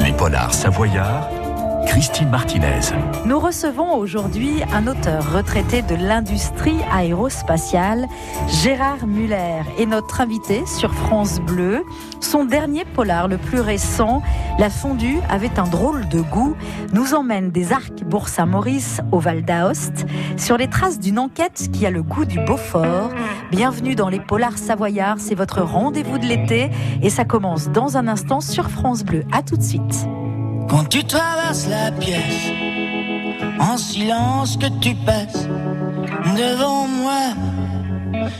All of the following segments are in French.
Les polars savoyards Christine Martinez. Nous recevons aujourd'hui un auteur retraité de l'industrie aérospatiale, Gérard Muller, et notre invité sur France Bleu. Son dernier polar, le plus récent, La fondue, avait un drôle de goût, nous emmène des arcs Bourg-Saint-Maurice au Val d'Aoste, sur les traces d'une enquête qui a le goût du Beaufort. Bienvenue dans les polars savoyards, c'est votre rendez-vous de l'été et ça commence dans un instant sur France Bleu. À tout de suite. Quand tu traverses la pièce, en silence que tu passes devant moi,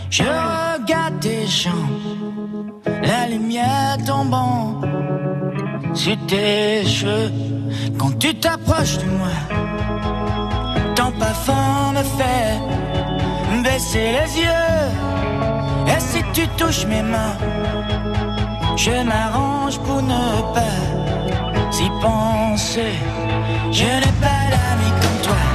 je regarde tes jambes, la lumière tombant sur tes cheveux. Quand tu t'approches de moi, ton parfum me fait baisser les yeux. Et si tu touches mes mains, je m'arrange pour ne pas si penser. Je n'ai pas d'amis comme toi.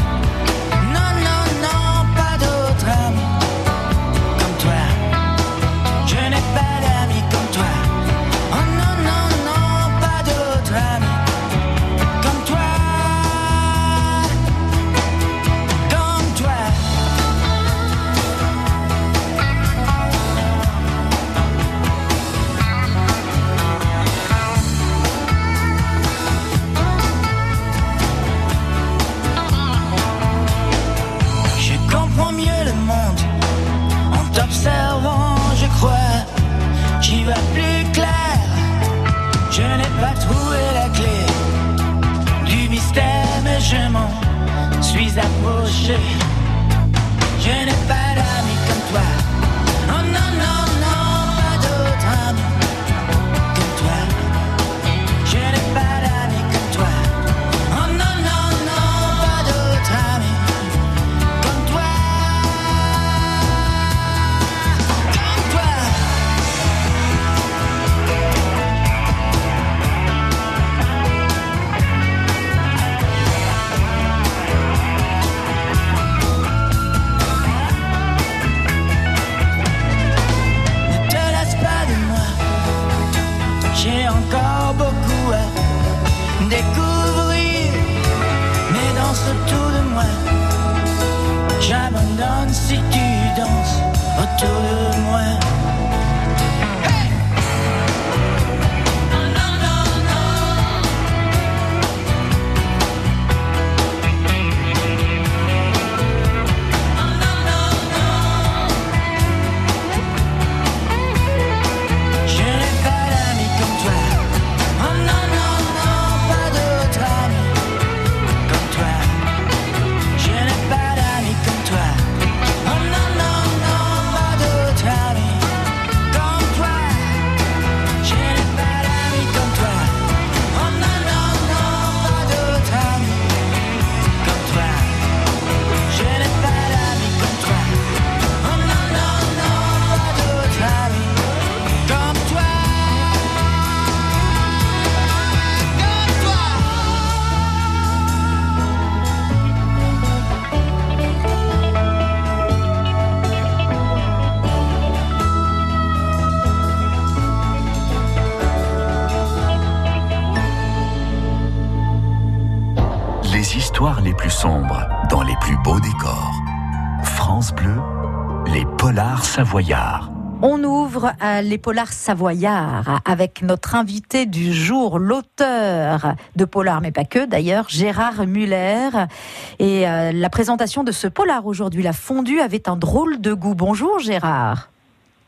Si tu danses autour de moi. Histoires les plus sombres dans les plus beaux décors. France Bleu, les polars savoyards. On ouvre à les polars savoyards avec notre invité du jour, l'auteur de polar, mais pas que d'ailleurs, Gérard Muller. Et euh, la présentation de ce polar aujourd'hui, La fondue, avait un drôle de goût. Bonjour Gérard.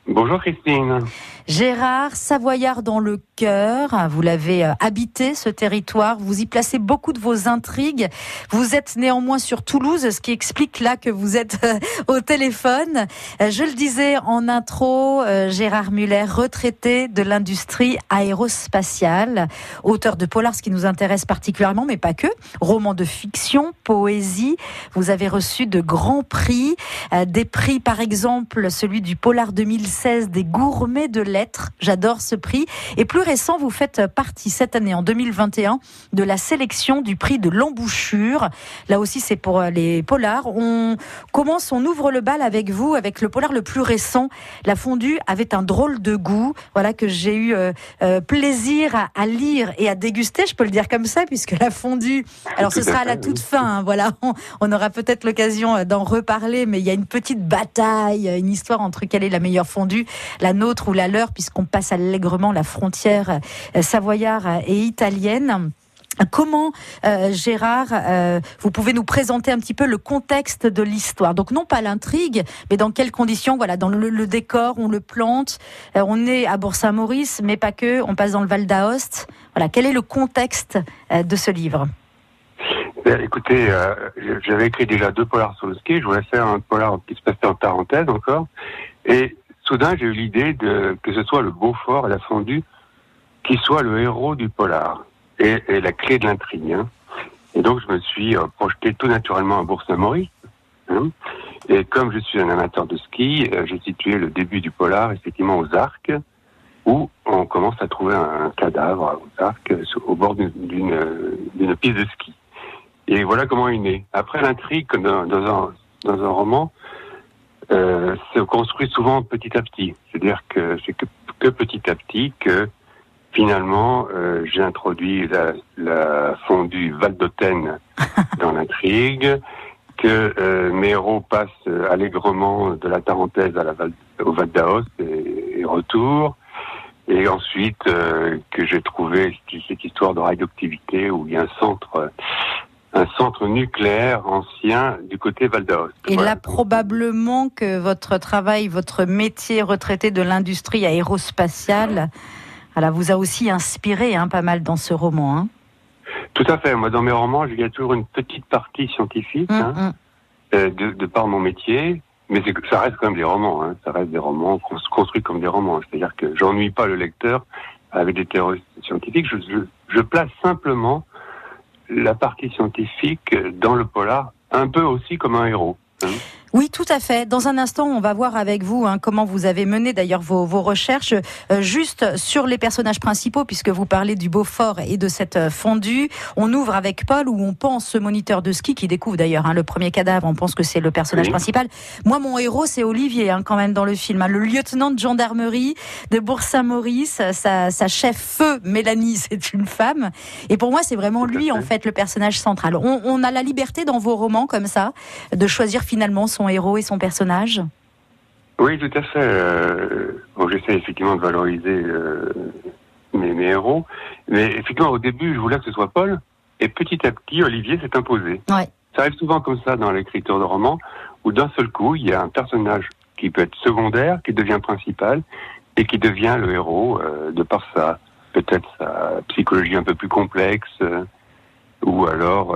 Bonjour Christine. Gérard, Savoyard dans le cœur, vous l'avez euh, habité ce territoire, vous y placez beaucoup de vos intrigues. Vous êtes néanmoins sur Toulouse, ce qui explique là que vous êtes euh, au téléphone. Euh, Je le disais en intro, Gérard Muller, retraité de l'industrie aérospatiale, auteur de polar, ce qui nous intéresse particulièrement, mais pas que, romans de fiction, poésie. Vous avez reçu de grands prix, des prix par exemple celui du Polar 2016 2016 des gourmets de lettres. J'adore ce prix. Et plus récent, vous faites partie cette année, en 2021, de la sélection du prix de l'embouchure. Là aussi, c'est pour les polars. On commence, on ouvre le bal avec vous, avec le polar le plus récent. La fondue avait un drôle de goût, voilà, que j'ai eu euh, euh, plaisir à, lire et à déguster, je peux le dire comme ça, puisque la fondue, alors ce sera à la toute fin, hein, voilà, on, aura peut-être l'occasion d'en reparler, mais il y a une petite bataille, une histoire entre quelle est la meilleure fondue, la nôtre ou la leur, puisqu'on passe allègrement la frontière euh, savoyard et italienne. Comment, euh, Gérard, euh, vous pouvez nous présenter un petit peu le contexte de l'histoire? Donc non pas l'intrigue, mais dans quelles conditions Voilà, dans le, décor, on le plante. On est à Bourg-Saint-Maurice, mais pas que. On passe dans le Val d'Aoste. Voilà, quel est le contexte de ce livre? Écoutez, j'avais écrit déjà deux polars sur le ski. Je voulais faire un polar qui se passait en parenthèse encore. Et soudain, j'ai eu l'idée que ce soit le Beaufort et la fondue qui soit le héros du polar est, la clé de l'intrigue. Hein. Et donc, je me suis euh, projeté tout naturellement à Bourg-Saint-Maurice. Hein. Et comme je suis un amateur de ski, euh, j'ai situé le début du polar effectivement aux Arcs, où on commence à trouver un, cadavre aux Arcs au bord d'une piste de ski. Et voilà comment il est né. Après l'intrigue, dans, un, dans un roman, euh, se construit souvent petit à petit. C'est-à-dire que c'est que, que petit à petit que finalement, euh, j'ai introduit la, la fondue Val dans l'intrigue, que euh, mes héros passent allègrement de la Tarentaise à la Val, au Val d'Aoste et, retour, et ensuite euh, que j'ai trouvé cette histoire de radioactivité où il y a un centre un centre nucléaire ancien du côté Val d'Aoste. Et là, probablement que votre travail, votre métier retraité de l'industrie aérospatiale elle vous a aussi inspiré hein, pas mal dans ce roman. Hein. Tout à fait. Moi, dans mes romans, il y a toujours une petite partie scientifique, hum, hein, hum. Euh, de, par mon métier. Mais ça reste quand même des romans. Ça reste des romans construits comme des romans. C'est-à-dire que j'ennuie pas le lecteur avec des théories scientifiques. je, place simplement la partie scientifique dans le polar, un peu aussi comme un héros. Oui, tout à fait. Dans un instant, on va voir avec vous hein, comment vous avez mené d'ailleurs vos, recherches euh, juste sur les personnages principaux, puisque vous parlez du Beaufort et de cette euh, fondue. On ouvre avec Paul, où on pense ce moniteur de ski qui découvre d'ailleurs hein, le premier cadavre. On pense que c'est le personnage principal. Moi, mon héros, c'est Olivier, hein, quand même dans le film, le lieutenant de gendarmerie de Bourg-Saint-Maurice. Sa, sa, chef feu, Mélanie, c'est une femme. Et pour moi, c'est vraiment lui en fait le personnage central. On, on a la liberté dans vos romans comme ça de choisir finalement son héros et son personnage Oui, tout à fait. Euh, j'essaie effectivement de valoriser euh, mes, héros. Mais effectivement, au début, je voulais que ce soit Paul. Et petit à petit, Olivier s'est imposé. Ouais. Ça arrive souvent comme ça dans l'écriture de romans, où d'un seul coup, il y a un personnage qui peut être secondaire, qui devient principal, et qui devient le héros euh, de par sa peut-être sa psychologie un peu plus complexe, ou alors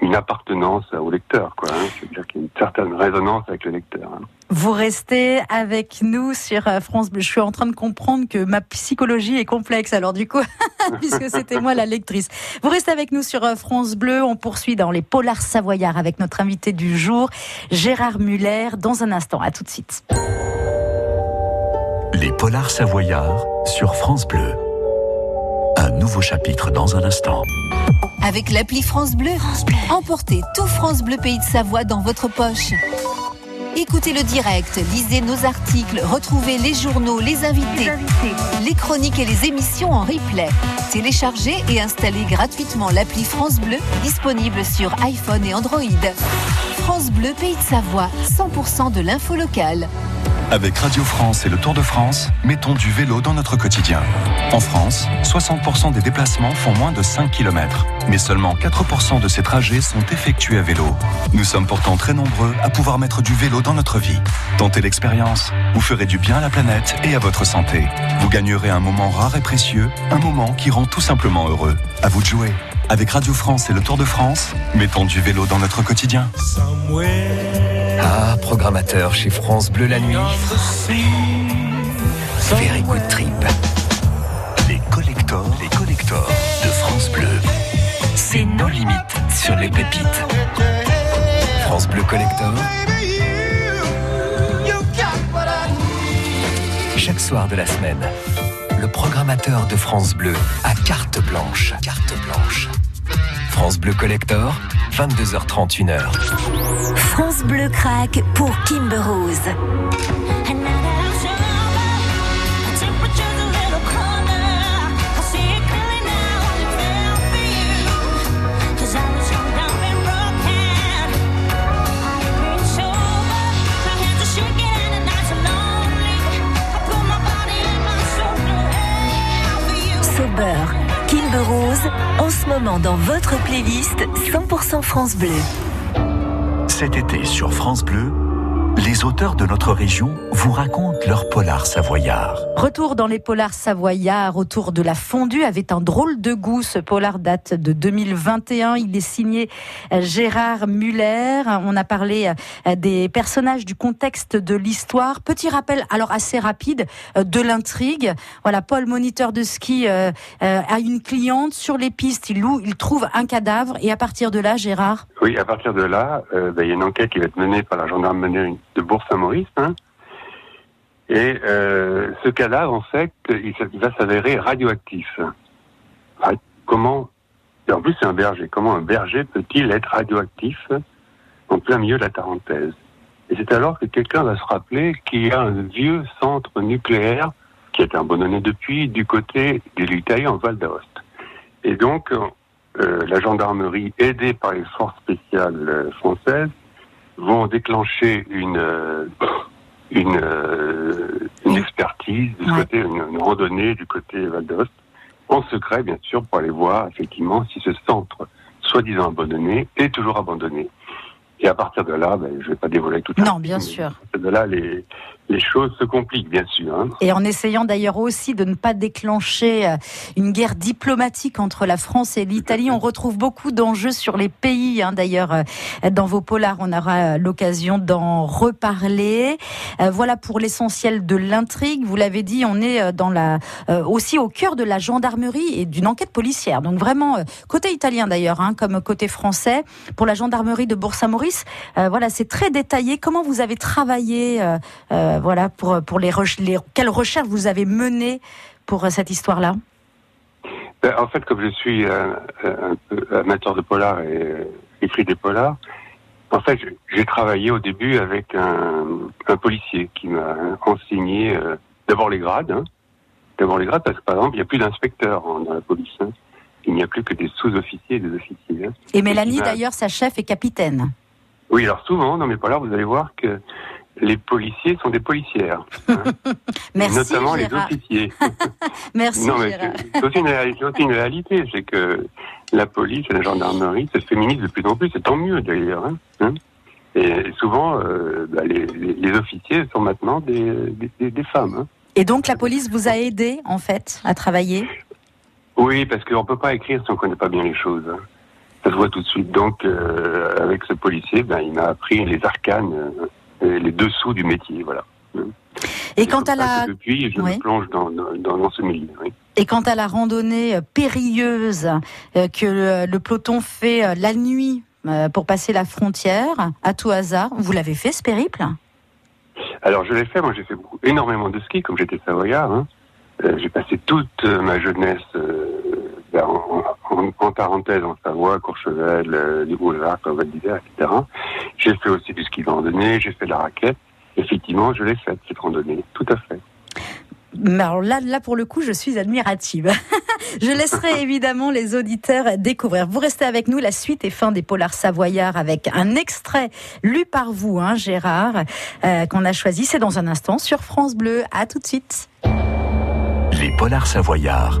une appartenance au lecteur, quoi. Hein. C'est-à-dire qu'il y a une certaine résonance avec le lecteur. Hein. Vous restez avec nous sur euh, France Bleu. Je suis en train de comprendre que ma psychologie est complexe, alors du coup, puisque c'était moi la lectrice. Vous restez avec nous sur euh, France Bleu. On poursuit dans les polars savoyards avec notre invité du jour, Gérard Muller, dans un instant. À tout de suite. Les polars savoyards sur France Bleu. Un nouveau chapitre dans un instant. Avec l'appli France Bleu, emportez tout France Bleu Pays de Savoie dans votre poche. Écoutez le direct, lisez nos articles, retrouvez les journaux, les invités, les, chroniques et les émissions en replay. Téléchargez et installez gratuitement l'appli France Bleu, disponible sur iPhone et Android. France Bleu Pays de Savoie, 100% de l'info locale. Avec Radio France et le Tour de France, mettons du vélo dans notre quotidien. En France, 60% des déplacements font moins de 5 km, mais seulement 4% de ces trajets sont effectués à vélo. Nous sommes pourtant très nombreux à pouvoir mettre du vélo dans notre vie. Tentez l'expérience, vous ferez du bien à la planète et à votre santé. Vous gagnerez un moment rare et précieux, un moment qui rend tout simplement heureux. À vous de jouer. Avec Radio France et le Tour de France, mettons du vélo dans notre quotidien. Ah, programmateur chez France Bleu la nuit. Very good trip. Les collectors, les collectors de France Bleu. C'est nos limites sur les pépites. France Bleu Collector. soir de la semaine. Le programmateur de France Bleu à carte blanche. Carte blanche. France Bleu Collector, 22h30, 1h. France Bleu craque pour Kimber Rose. Dans votre playlist 100% France Bleu. Cet été sur France Bleu, les auteurs de notre région vous racontent leur polar savoyard. Retour dans les polars savoyards autour de la fondue avait un drôle de goût. Ce polar date de 2021. Il est signé euh, Gérard Muller. On a parlé euh, des personnages, du contexte de l'histoire. Petit rappel, alors assez rapide, euh, de l'intrigue. Voilà, Paul, moniteur de ski, a une cliente sur les pistes. Il loue, il trouve un cadavre et à partir de là, Gérard? Oui, à partir de là, ben, il y a une enquête qui va être menée par la gendarmerie de Bourg-Saint-Maurice. Hein. Et euh, ce cadavre, en fait, il, va s'avérer radioactif. Ah, comment En plus, c'est un berger. Comment un berger peut-il être radioactif en plein milieu de la Tarentaise? Et c'est alors que quelqu'un va se rappeler qu'il y a un vieux centre nucléaire qui est abandonné depuis du côté de l'Italie en Val d'Aoste. Et donc, euh, la gendarmerie, aidée par les forces spéciales euh, françaises, vont déclencher une, euh, une, euh, une expertise du côté, une, randonnée du côté Val d'Ost, en secret bien sûr, pour aller voir effectivement si ce centre, soi-disant abandonné, est toujours abandonné. Et à partir de là, ben, je ne vais pas dévoiler tout ça. Non, bien sûr. De là, les, les choses se compliquent, bien sûr. Hein. Et en essayant d'ailleurs aussi de ne pas déclencher euh, une guerre diplomatique entre la France et l'Italie, on retrouve beaucoup d'enjeux sur les pays. Hein, d'ailleurs, euh, dans vos polars, on aura l'occasion d'en reparler. Euh, voilà pour l'essentiel de l'intrigue. Vous l'avez dit, on est dans la, aussi au cœur de la gendarmerie et d'une enquête policière. Donc vraiment, côté italien d'ailleurs, hein, comme côté français, pour la gendarmerie de Bourg-Saint-Maurice, voilà, c'est très détaillé. Comment vous avez travaillé euh, voilà, pour, pour les, les, quelles recherches vous avez menées pour euh, cette histoire-là? Ben, En fait, comme je suis euh, un, peu amateur de polar et écrit des polars, en fait, j'ai travaillé au début avec un, policier qui m'a enseigné d'abord les grades. Hein. d'abord les grades parce que, par exemple, il n'y a plus d'inspecteurs dans la police. Hein. Il n'y a plus que des sous-officiers et des officiers. Hein. Et Mélanie, d'ailleurs, sa chef est capitaine. Oui, alors souvent, dans mes polars, vous allez voir que les policiers sont des policières. Hein. Merci, Notamment les officiers. Merci, non, mais C'est aussi, une réalité, c'est que la police et la gendarmerie se féminisent de plus en plus, c'est tant mieux d'ailleurs. Hein, hein. et souvent, euh, bah, les, officiers sont maintenant des, des, femmes. Et donc la police vous a aidé, en fait, à travailler? Oui, parce qu'on ne peut pas écrire si on ne connaît pas bien les choses. Ça se voit tout de suite. Donc, euh, avec ce policier, ben, il m'a appris les arcanes euh, les dessous du métier, voilà. Et quant à la... Depuis, je me plonge dans, dans, ce milieu. Et quant à la randonnée euh, périlleuse euh, que le, peloton fait euh, la nuit pour passer la frontière, à tout hasard, vous l'avez fait ce périple? Alors je l'ai fait, moi j'ai fait énormément de ski, comme j'étais savoyard. Hein. j'ai passé toute ma jeunesse ben, en, en, en, parenthèse en Savoie, Courchevel, euh, les Val d'Isère, etc. J'ai fait aussi du ski de randonnée, j'ai fait de la raquette. Effectivement, je l'ai faite, cette randonnée, tout à fait. Mais alors là, là, pour le coup, je suis admirative. je laisserai évidemment les auditeurs découvrir. Vous restez avec nous, la suite et fin des Polars Savoyards avec un extrait lu par vous, hein, Gérard, euh, qu'on a choisi. C'est dans un instant sur France Bleu. À tout de suite. Les Polars Savoyards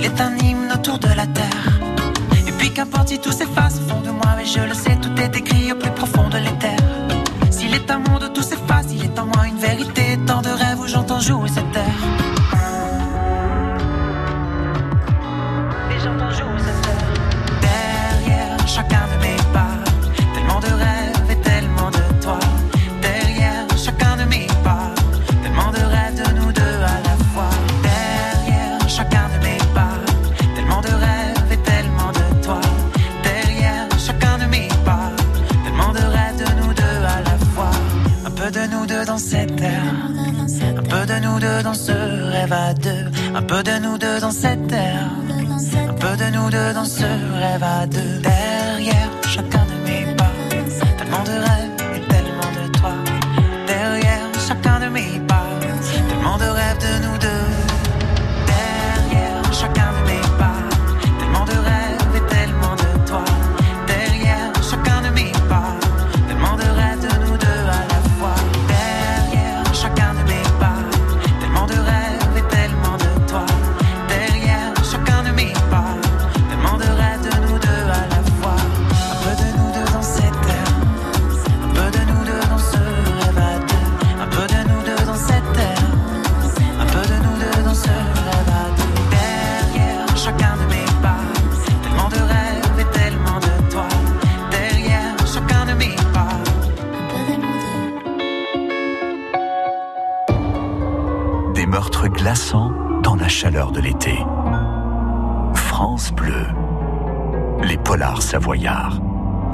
Il est un hymne autour de la terre. Et puis qu'importe si tout s'efface au fond de moi, mais je le sais, tout est écrit au plus profond de l'éther. S'il est un monde tout un peu de nous deux dans ce rêve à deux, un peu de nous deux dans cette terre. Un peu de nous deux dans ce rêve à deux. Derrière chacun de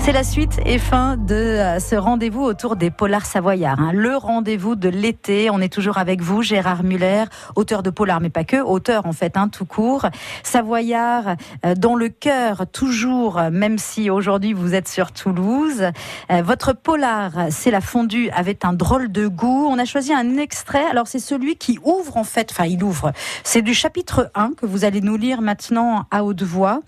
C'est la suite et fin de euh, ce rendez-vous autour des polars savoyards. hein. Le rendez-vous de l'été. On est toujours avec vous, Gérard Muller, auteur de polars, mais pas que, auteur en fait, hein, tout court. Savoyard, euh, dans le cœur, toujours, euh, même si aujourd'hui vous êtes sur Toulouse. Votre polar, c'est la fondue avec un drôle de goût. On a choisi un extrait. Alors c'est celui qui ouvre en fait, enfin il ouvre. C'est du chapitre 1 que vous allez nous lire maintenant à haute voix.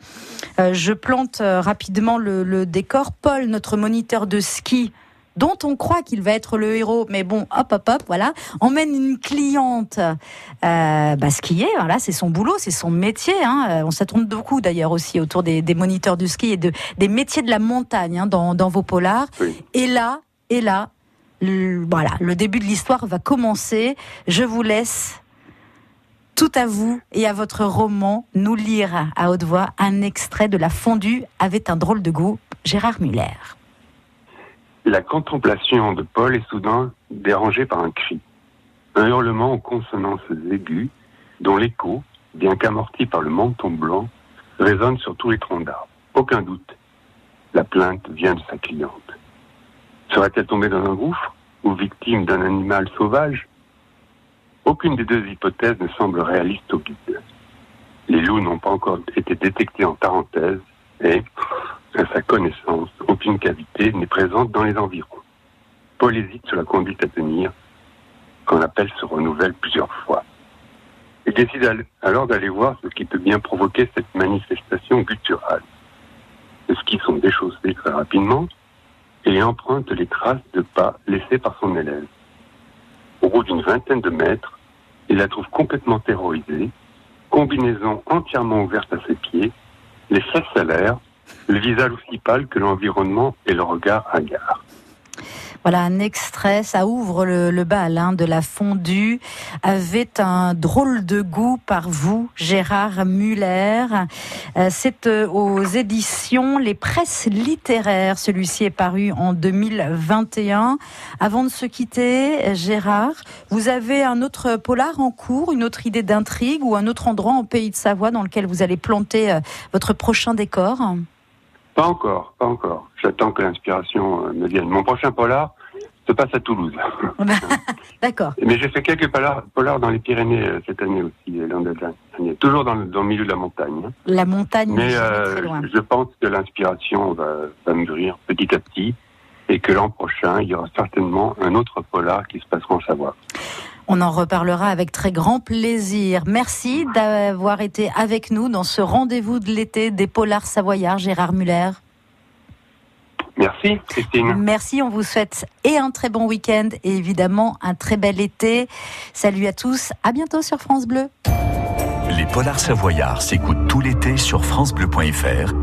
Je plante rapidement le décor. Paul, notre moniteur de ski, dont on croit qu'il va être le héros, mais bon, hop, hop, hop, voilà, emmène une cliente euh, bah, skier. Voilà, c'est son boulot, c'est son métier. Hein. Euh, On s'attourne beaucoup d'ailleurs aussi autour des, des moniteurs de ski et de, des métiers de la montagne hein, dans, dans vos polars. Oui. Et là, et là, le, voilà, le début de l'histoire va commencer. Je vous laisse tout à vous et à votre roman nous lire à haute voix un extrait de La fondue avec un drôle de goût, Gérard Muller. La contemplation de Paul est soudain dérangée par un cri. Un hurlement aux consonances aiguës, dont l'écho, bien qu'amorti par le menton blanc, résonne sur tous les troncs d'arbres. Aucun doute, la plainte vient de sa cliente. Serait-elle tombée dans un gouffre ou victime d'un animal sauvage? Aucune des deux hypothèses ne semble réaliste au guide. Les loups n'ont pas encore été détectés en Tarentaise et, à sa connaissance, aucune cavité n'est présente dans les environs. Paul hésite sur la conduite à tenir quand l'appel se renouvelle plusieurs fois. Il décide al- alors d'aller voir ce qui peut bien provoquer cette manifestation gutturale. Les skis sont déchaussés très rapidement et emprunte les traces de pas laissées par son élève. Au bout d'une vingtaine de mètres, il la trouve complètement terrorisée, combinaison entièrement ouverte à ses pieds, les fesses à l'air, le visage aussi pâle que l'environnement et le regard hagard. Voilà un extrait, ça ouvre le, le bal hein, de la fondue avec un drôle de goût par vous, Gérard Muller. Euh, C'est euh, aux éditions Les Presses littéraires. Celui-ci est paru en 2021. Avant de se quitter, Gérard, vous avez un autre polar en cours, une autre idée d'intrigue ou un autre endroit en pays de Savoie dans lequel vous allez planter euh, votre prochain décor? Pas encore, pas encore. J'attends que l'inspiration euh, me vienne. Mon prochain polar se passe à Toulouse. D'accord. Mais j'ai fait quelques polars, polars dans les Pyrénées euh, cette année aussi, euh, l'an dernier. Toujours dans le, dans le milieu de la montagne. hein. La montagne, Mais jamais euh, très loin. je pense que l'inspiration va, va mûrir petit à petit et que l'an prochain, il y aura certainement un autre polar qui se passera en Savoie. On en reparlera avec très grand plaisir. Merci d'avoir été avec nous dans ce rendez-vous de l'été des Polars Savoyards, Gérard Muller. Merci, Christine. Merci, on vous souhaite et un très bon week-end et évidemment un très bel été. Salut à tous, à bientôt sur France Bleu. Les polars savoyards s'écoutent tout l'été sur francebleu.fr